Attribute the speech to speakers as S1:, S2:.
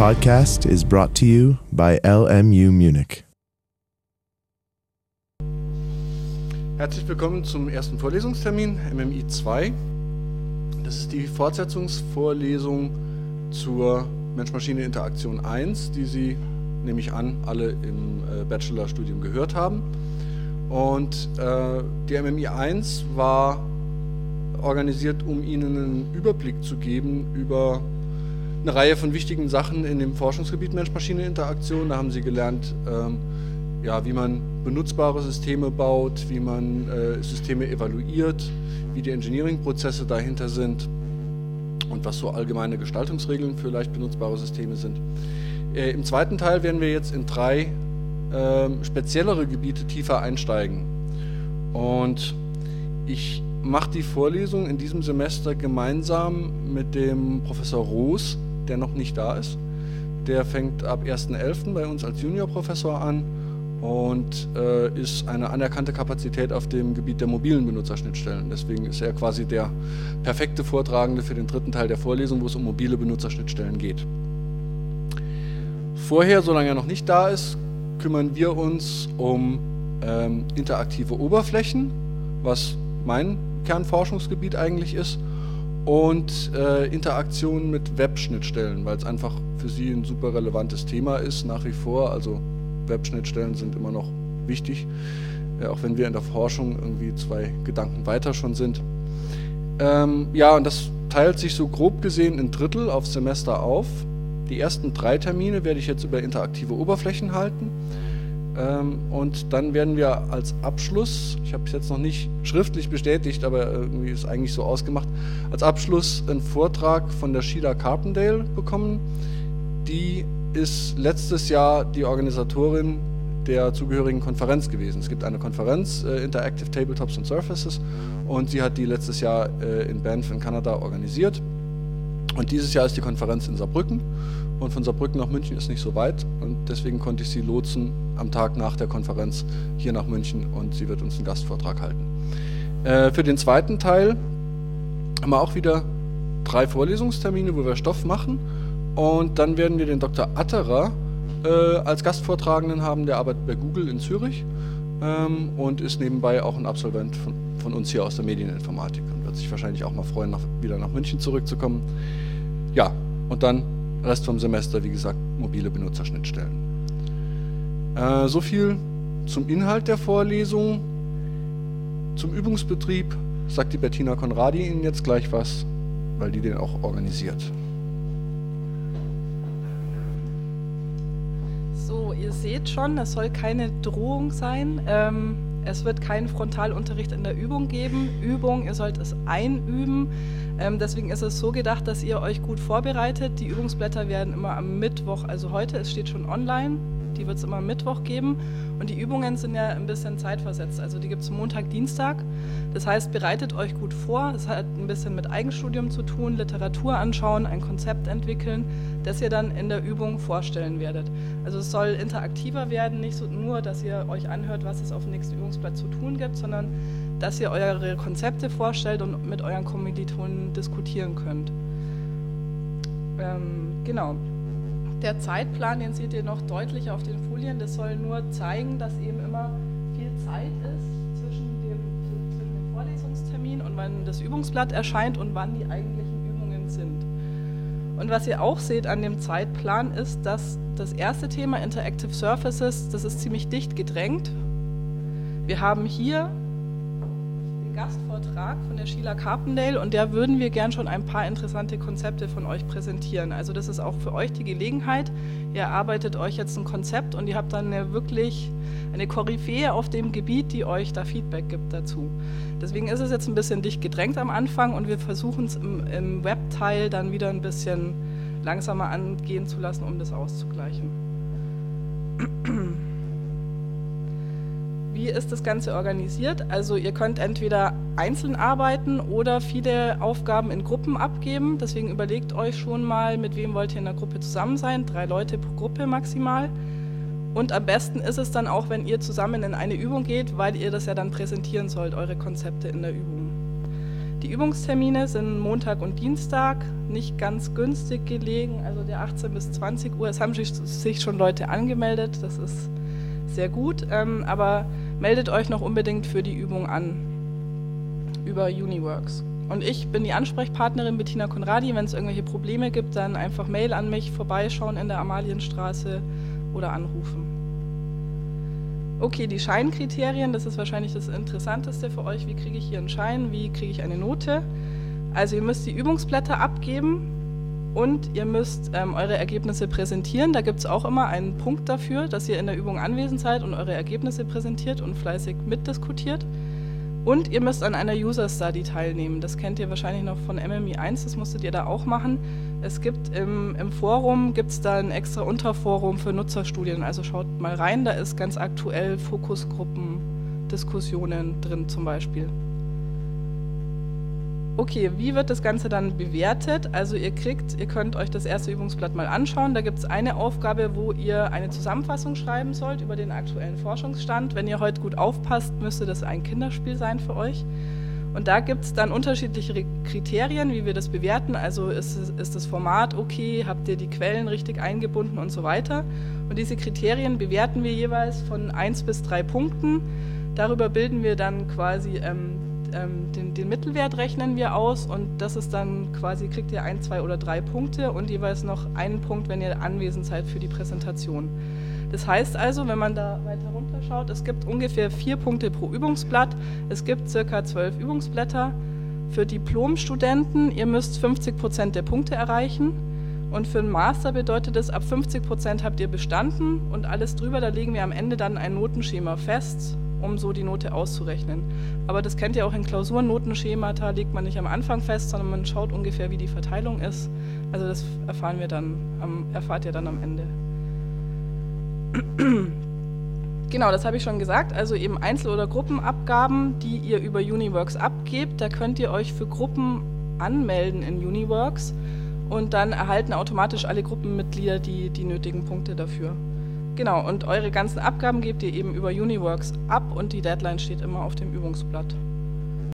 S1: podcast is brought to you by LMU Munich.
S2: Herzlich willkommen zum ersten Vorlesungstermin MMI 2. Das ist die Fortsetzungsvorlesung zur Mensch-Maschine-Interaktion 1, die Sie, nehme ich an, alle im äh, Bachelorstudium gehört haben. Und äh, die MMI 1 war organisiert, um Ihnen einen Überblick zu geben über eine Reihe von wichtigen Sachen in dem Forschungsgebiet Mensch-Maschine-Interaktion. Da haben Sie gelernt, ähm, ja, wie man benutzbare Systeme baut, wie man äh, Systeme evaluiert, wie die Engineering-Prozesse dahinter sind und was so allgemeine Gestaltungsregeln für leicht benutzbare Systeme sind. Äh, Im zweiten Teil werden wir jetzt in drei äh, speziellere Gebiete tiefer einsteigen. Und ich mache die Vorlesung in diesem Semester gemeinsam mit dem Professor Roos, der noch nicht da ist. Der fängt ab 1.11. bei uns als Juniorprofessor an und äh, ist eine anerkannte Kapazität auf dem Gebiet der mobilen Benutzerschnittstellen. Deswegen ist er quasi der perfekte Vortragende für den dritten Teil der Vorlesung, wo es um mobile Benutzerschnittstellen geht. Vorher, solange er noch nicht da ist, kümmern wir uns um ähm, interaktive Oberflächen, was mein Kernforschungsgebiet eigentlich ist, und äh, Interaktion mit Web-Schnittstellen, weil es einfach für Sie ein super relevantes Thema ist nach wie vor. Also Web-Schnittstellen sind immer noch wichtig, äh, auch wenn wir in der Forschung irgendwie zwei Gedanken weiter schon sind. Ähm, ja, und das teilt sich so grob gesehen in Drittel aufs Semester auf. Die ersten drei Termine werde ich jetzt über interaktive Oberflächen halten. Ähm, und dann werden wir als Abschluss, ich habe es jetzt noch nicht schriftlich bestätigt, aber irgendwie ist eigentlich so ausgemacht, als Abschluss einen Vortrag von der Sheila Carpendale bekommen. Die ist letztes Jahr die Organisatorin der zugehörigen Konferenz gewesen. Es gibt eine Konferenz, äh, Interactive Tabletops and Surfaces, und sie hat die letztes Jahr äh, in Banff in Kanada organisiert. Und dieses Jahr ist die Konferenz in Saarbrücken und von Saarbrücken nach München ist nicht so weit und deswegen konnte ich sie lotsen am Tag nach der Konferenz hier nach München und sie wird uns einen Gastvortrag halten. Äh, für den zweiten Teil haben wir auch wieder drei Vorlesungstermine, wo wir Stoff machen und dann werden wir den Dr. Atterer äh, als Gastvortragenden haben, der arbeitet bei Google in Zürich ähm, und ist nebenbei auch ein Absolvent von, von, uns hier aus der Medieninformatik und wird sich wahrscheinlich auch mal freuen, nach, wieder nach München zurückzukommen. Ja, und dann Rest vom Semester, wie gesagt, mobile Benutzerschnittstellen. Äh, so viel zum Inhalt der Vorlesung. Zum Übungsbetrieb sagt die Bettina Konradi Ihnen jetzt gleich was, weil die den auch organisiert.
S3: So, ihr seht schon, es soll keine Drohung sein. Ähm, es wird keinen Frontalunterricht in der Übung geben. Übung, ihr sollt es einüben. Ähm, deswegen ist es so gedacht, dass ihr euch gut vorbereitet. Die Übungsblätter werden immer am Mittwoch, also heute, es steht schon online, die wird es immer Mittwoch geben. Und die Übungen sind ja ein bisschen zeitversetzt. Also die gibt es Montag, Dienstag. Das heißt, bereitet euch gut vor. Es hat ein bisschen mit Eigenstudium zu tun, Literatur anschauen, ein Konzept entwickeln, das ihr dann in der Übung vorstellen werdet. Also es soll interaktiver werden, nicht so nur, dass ihr euch anhört, was es auf dem nächsten Übungsblatt zu tun gibt, sondern dass ihr eure Konzepte vorstellt und mit euren Kommilitonen diskutieren könnt. Ähm, genau. Der Zeitplan, den seht ihr noch deutlich auf den Folien, das soll nur zeigen, dass eben immer viel Zeit ist zwischen dem, zwischen dem Vorlesungstermin und wann das Übungsblatt erscheint und wann die eigentlichen Übungen sind. Und was ihr auch seht an dem Zeitplan ist, dass das erste Thema Interactive Surfaces, das ist ziemlich dicht gedrängt. Wir haben hier Gastvortrag von der Sheila Carpendale und der würden wir gern schon ein paar interessante Konzepte von euch präsentieren. Also das ist auch für euch die Gelegenheit. Ihr arbeitet euch jetzt ein Konzept und ihr habt dann eine wirklich eine Koryphäe auf dem Gebiet, die euch da Feedback gibt dazu. Deswegen ist es jetzt ein bisschen dicht gedrängt am Anfang und wir versuchen es im, im Webteil dann wieder ein bisschen langsamer angehen zu lassen, um das auszugleichen. Wie ist das Ganze organisiert? Also ihr könnt entweder einzeln arbeiten oder viele Aufgaben in Gruppen abgeben. Deswegen überlegt euch schon mal, mit wem wollt ihr in der Gruppe zusammen sein. Drei Leute pro Gruppe maximal. Und am besten ist es dann auch, wenn ihr zusammen in eine Übung geht, weil ihr das ja dann präsentieren sollt, eure Konzepte in der Übung. Die Übungstermine sind Montag und Dienstag, nicht ganz günstig gelegen, also der 18 bis 20 Uhr. Es haben sich schon Leute angemeldet, das ist sehr gut, ähm, aber meldet euch noch unbedingt für die Übung an über Uniworks. Und ich bin die Ansprechpartnerin Bettina Konradi. Wenn es irgendwelche Probleme gibt, dann einfach Mail an mich, vorbeischauen in der Amalienstraße oder anrufen. Okay, die Scheinkriterien, das ist wahrscheinlich das Interessanteste für euch. Wie kriege ich hier einen Schein? Wie kriege ich eine Note? Also ihr müsst die Übungsblätter abgeben und ihr müsst ähm, eure Ergebnisse präsentieren. Da gibt es auch immer einen Punkt dafür, dass ihr in der Übung anwesend seid und eure Ergebnisse präsentiert und fleißig mitdiskutiert. Und ihr müsst an einer User Study teilnehmen. Das kennt ihr wahrscheinlich noch von MMI 1, das musstet ihr da auch machen. Es gibt im, im Forum gibt's da ein extra Unterforum für Nutzerstudien. Also schaut mal rein, da ist ganz aktuell Fokusgruppen, Diskussionen drin zum Beispiel. Okay, wie wird das Ganze dann bewertet? Also ihr kriegt, ihr könnt euch das erste Übungsblatt mal anschauen. Da gibt es eine Aufgabe, wo ihr eine Zusammenfassung schreiben sollt über den aktuellen Forschungsstand. Wenn ihr heute gut aufpasst, müsste das ein Kinderspiel sein für euch. Und da gibt es dann unterschiedliche Kriterien, wie wir das bewerten. Also ist, ist das Format okay, habt ihr die Quellen richtig eingebunden und so weiter. Und diese Kriterien bewerten wir jeweils von 1 bis 3 Punkten. Darüber bilden wir dann quasi ähm, ähm, den, den, Mittelwert rechnen wir aus und das ist dann quasi, kriegt ihr ein, zwei oder drei Punkte und jeweils noch einen Punkt, wenn ihr anwesend seid für die Präsentation. Das heißt also, wenn man da weiter runter schaut, es gibt ungefähr vier Punkte pro Übungsblatt, es gibt circa zwölf Übungsblätter. Für Diplomstudenten, ihr müsst 50 Prozent der Punkte erreichen. Und für einen Master bedeutet es, ab 50 Prozent habt ihr bestanden und alles drüber, da legen wir am Ende dann ein Notenschema fest um so die Note auszurechnen. Aber das kennt ihr auch in Klausurennotenschemata, legt man nicht am Anfang fest, sondern man schaut ungefähr, wie die Verteilung ist. Also das erfahren wir dann, erfahrt ihr dann am Ende. Genau, das habe ich schon gesagt. Also eben Einzel- oder Gruppenabgaben, die ihr über Uniworks abgebt. Da könnt ihr euch für Gruppen anmelden in Uniworks und dann erhalten automatisch alle Gruppenmitglieder die, die nötigen Punkte dafür. Genau, und eure ganzen Abgaben gebt ihr eben über Uniworks ab und die Deadline steht immer auf dem Übungsblatt.